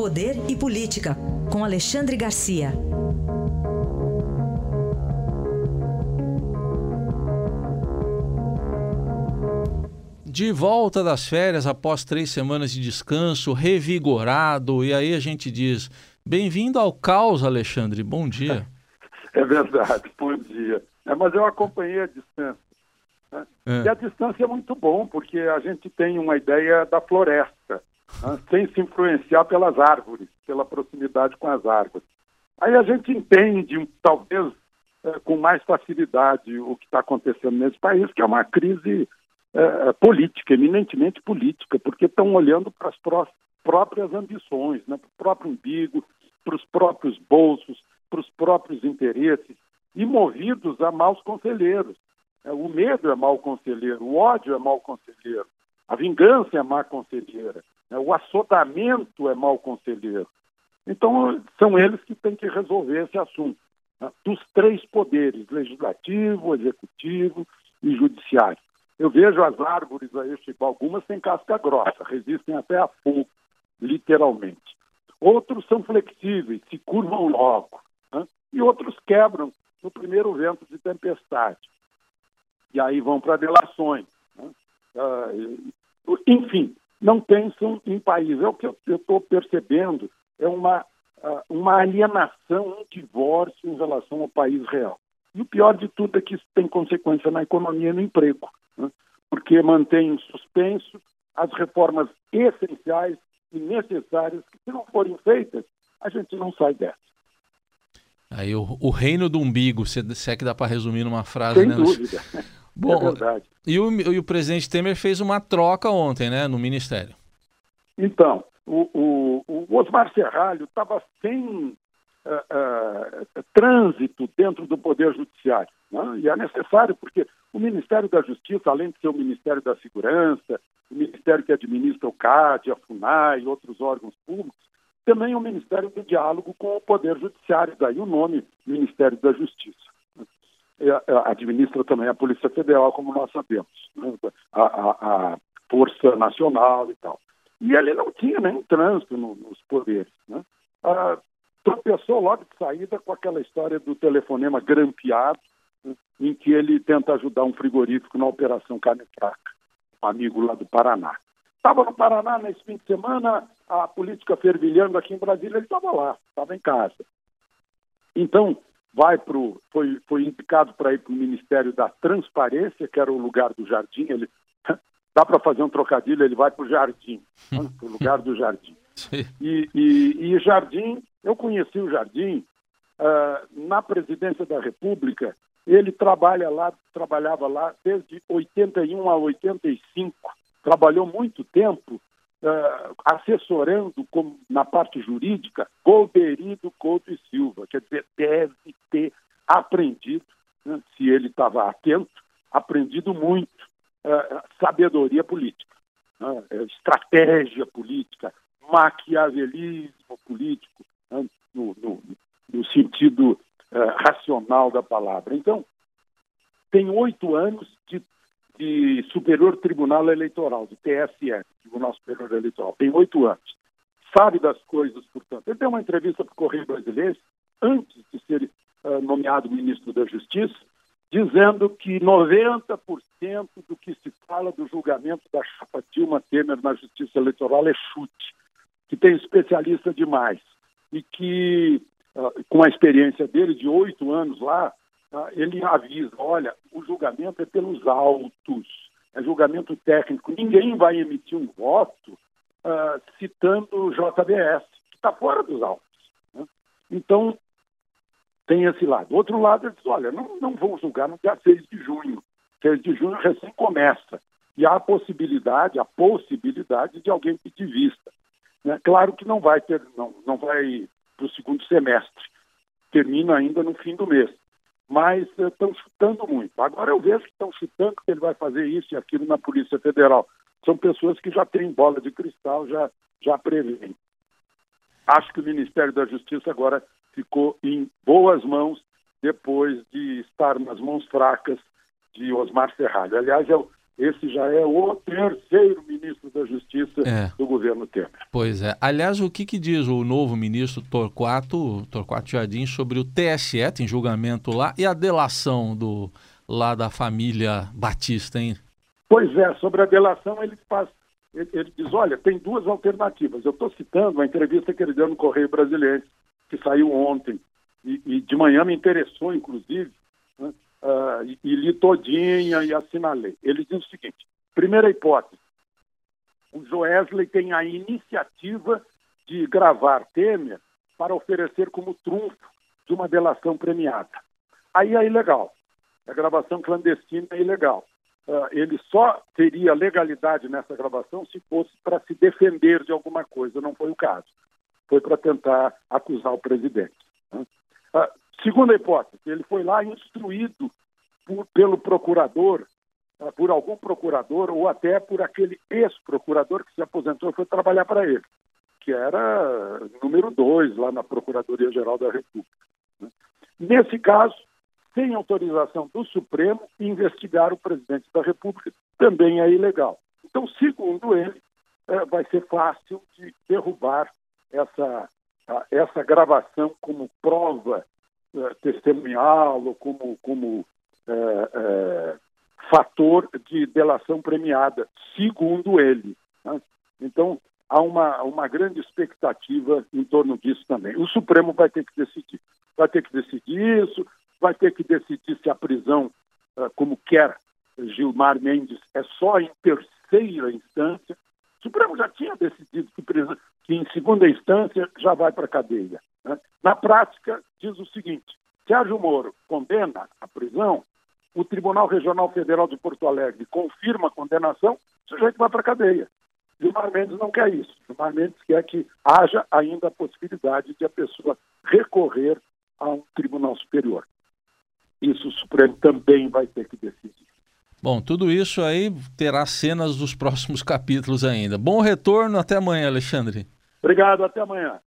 Poder e Política, com Alexandre Garcia. De volta das férias após três semanas de descanso, revigorado, e aí a gente diz: bem-vindo ao caos, Alexandre. Bom dia. É verdade, bom dia. É, mas eu acompanhei a distância. Né? É. E a distância é muito bom, porque a gente tem uma ideia da floresta? Sem se influenciar pelas árvores, pela proximidade com as árvores. Aí a gente entende, talvez é, com mais facilidade, o que está acontecendo nesse país, que é uma crise é, política, eminentemente política, porque estão olhando para as próprias ambições, né? para o próprio umbigo, para os próprios bolsos, para os próprios interesses e movidos a maus conselheiros. É, o medo é mau conselheiro, o ódio é mau conselheiro, a vingança é má conselheira, o assodamento é mau conselheiro. Então, são eles que têm que resolver esse assunto, né? dos três poderes, legislativo, executivo e judiciário. Eu vejo as árvores aí, tipo, algumas têm casca grossa, resistem até a fogo, literalmente. Outros são flexíveis, se curvam logo. Né? E outros quebram no primeiro vento de tempestade. E aí vão para delações. Né? Uh, enfim, não pensam em país. É o que eu estou percebendo, é uma, uh, uma alienação, um divórcio em relação ao país real. E o pior de tudo é que isso tem consequência na economia e no emprego, né? porque mantém em suspenso as reformas essenciais e necessárias que, se não forem feitas, a gente não sai dessa. Aí o, o reino do umbigo, se, se é que dá para resumir numa frase, Sem né? dúvida. Bom, é verdade. E o, e o presidente Temer fez uma troca ontem, né, no Ministério. Então, o, o, o Osmar Serralho estava sem uh, uh, trânsito dentro do Poder Judiciário. Né? E é necessário, porque o Ministério da Justiça, além de ser o Ministério da Segurança, o Ministério que administra o CAD, a FUNAI e outros órgãos públicos, também é o Ministério do Diálogo com o Poder Judiciário, daí o nome Ministério da Justiça. Administra também a Polícia Federal, como nós sabemos, né? a, a, a, Força Nacional e tal. E ele não tinha nenhum trânsito no, nos poderes. Né? Ah, tropeçou logo de saída com aquela história do telefonema grampeado, né? em que ele tenta ajudar um frigorífico na Operação Carne Fraca um amigo lá do Paraná. Estava no Paraná nesse fim de semana, a política fervilhando aqui em Brasília, ele estava lá, estava em casa. Então, vai pro, foi, foi indicado para ir para o Ministério da Transparência, que era o lugar do Jardim. Ele, dá para fazer um trocadilho, ele vai para o Jardim, para o lugar do Jardim. E, e, e, Jardim, eu conheci o Jardim uh, na presidência da República, ele trabalha lá, trabalhava lá desde 81 a 85, trabalhou muito tempo uh, assessorando como, na parte jurídica Golderido Couto e Silva, quer dizer, deve ter aprendido, né, se ele estava atento, aprendido muito uh, sabedoria política, uh, estratégia política, maquiavelismo político, né, no, no, no sentido uh, racional da palavra. Então, tem oito anos de, de, Superior Tribunal Eleitoral, de TSE, Tribunal Superior Eleitoral. Tem oito anos. Sabe das coisas, portanto. Ele deu uma entrevista para o Correio Brasileiro, antes de ser uh, nomeado ministro da Justiça, dizendo que 90% do que se fala do julgamento da chapa Dilma Temer na Justiça Eleitoral é chute, que tem especialista demais e que ah, com a experiência dele de oito anos lá, ele avisa: olha, o julgamento é pelos autos, é julgamento técnico. Ninguém vai emitir um voto uh, citando o JBS, que está fora dos autos. Né? Então, tem esse lado. Outro lado, ele diz: olha, não, não vão julgar no dia 6 de junho. 6 de junho recém começa. E há a possibilidade, a possibilidade de alguém pedir vista. Né? Claro que não vai ter, não, não vai para o segundo semestre. Termina ainda no fim do mês. Mas estão uh, chutando muito. Agora eu vejo que estão chutando que ele vai fazer isso e aquilo na Polícia Federal. São pessoas que já têm bola de cristal, já, já preveem. Acho que o Ministério da Justiça agora ficou em boas mãos depois de estar nas mãos fracas de Osmar Serralho. Aliás, eu, esse já é o terceiro ministro da Justiça é. do governo Temer. Pois é. Aliás, o que, que diz o novo ministro Torquato, Torquato Jardim sobre o TSE, tem julgamento lá, e a delação do, lá da família Batista, hein? Pois é, sobre a delação ele faz, ele, diz, olha, tem duas alternativas. Eu estou citando a entrevista que ele deu no Correio Brasileiro, que saiu ontem, e, e de manhã me interessou, inclusive, né? Uh, e, e li todinha e assinalei. Ele diz o seguinte, primeira hipótese, o Joesley tem a iniciativa de gravar Temer para oferecer como trunfo de uma delação premiada. Aí é ilegal. A gravação clandestina é ilegal. Uh, ele só teria legalidade nessa gravação se fosse para se defender de alguma coisa. Não foi o caso. Foi para tentar acusar o presidente. Né? Uh, segunda hipótese, ele foi lá instruído por, pelo procurador, uh, por algum procurador ou até por aquele ex-procurador que se aposentou e foi trabalhar para ele, que era número dois lá na Procuradoria-Geral da República. Né? Nesse caso, sem autorização do Supremo, investigar o presidente da República também é ilegal. Então, segundo ele, é, vai ser fácil de derrubar essa, essa gravação como prova testemunhal ou como, como é, é, fator de delação premiada, segundo ele. Né? Então, há uma, uma grande expectativa em torno disso também. O Supremo vai ter que decidir. Vai ter que decidir isso, vai ter que decidir se a prisão, como quer Gilmar Mendes, é só em terceira instância. O Supremo já tinha decidido que, prisão, que em segunda instância já vai para a cadeia. Né? Na prática, diz o seguinte: Sérgio Moro condena a prisão, o Tribunal Regional Federal de Porto Alegre confirma a condenação, o sujeito vai para a cadeia. Gilmar Mendes não quer isso. Gilmar Mendes quer que haja ainda a possibilidade de a pessoa recorrer a um tribunal superior. Isso o Supremo também vai ter que decidir. Bom, tudo isso aí terá cenas dos próximos capítulos ainda. Bom retorno, até amanhã, Alexandre. Obrigado, até amanhã.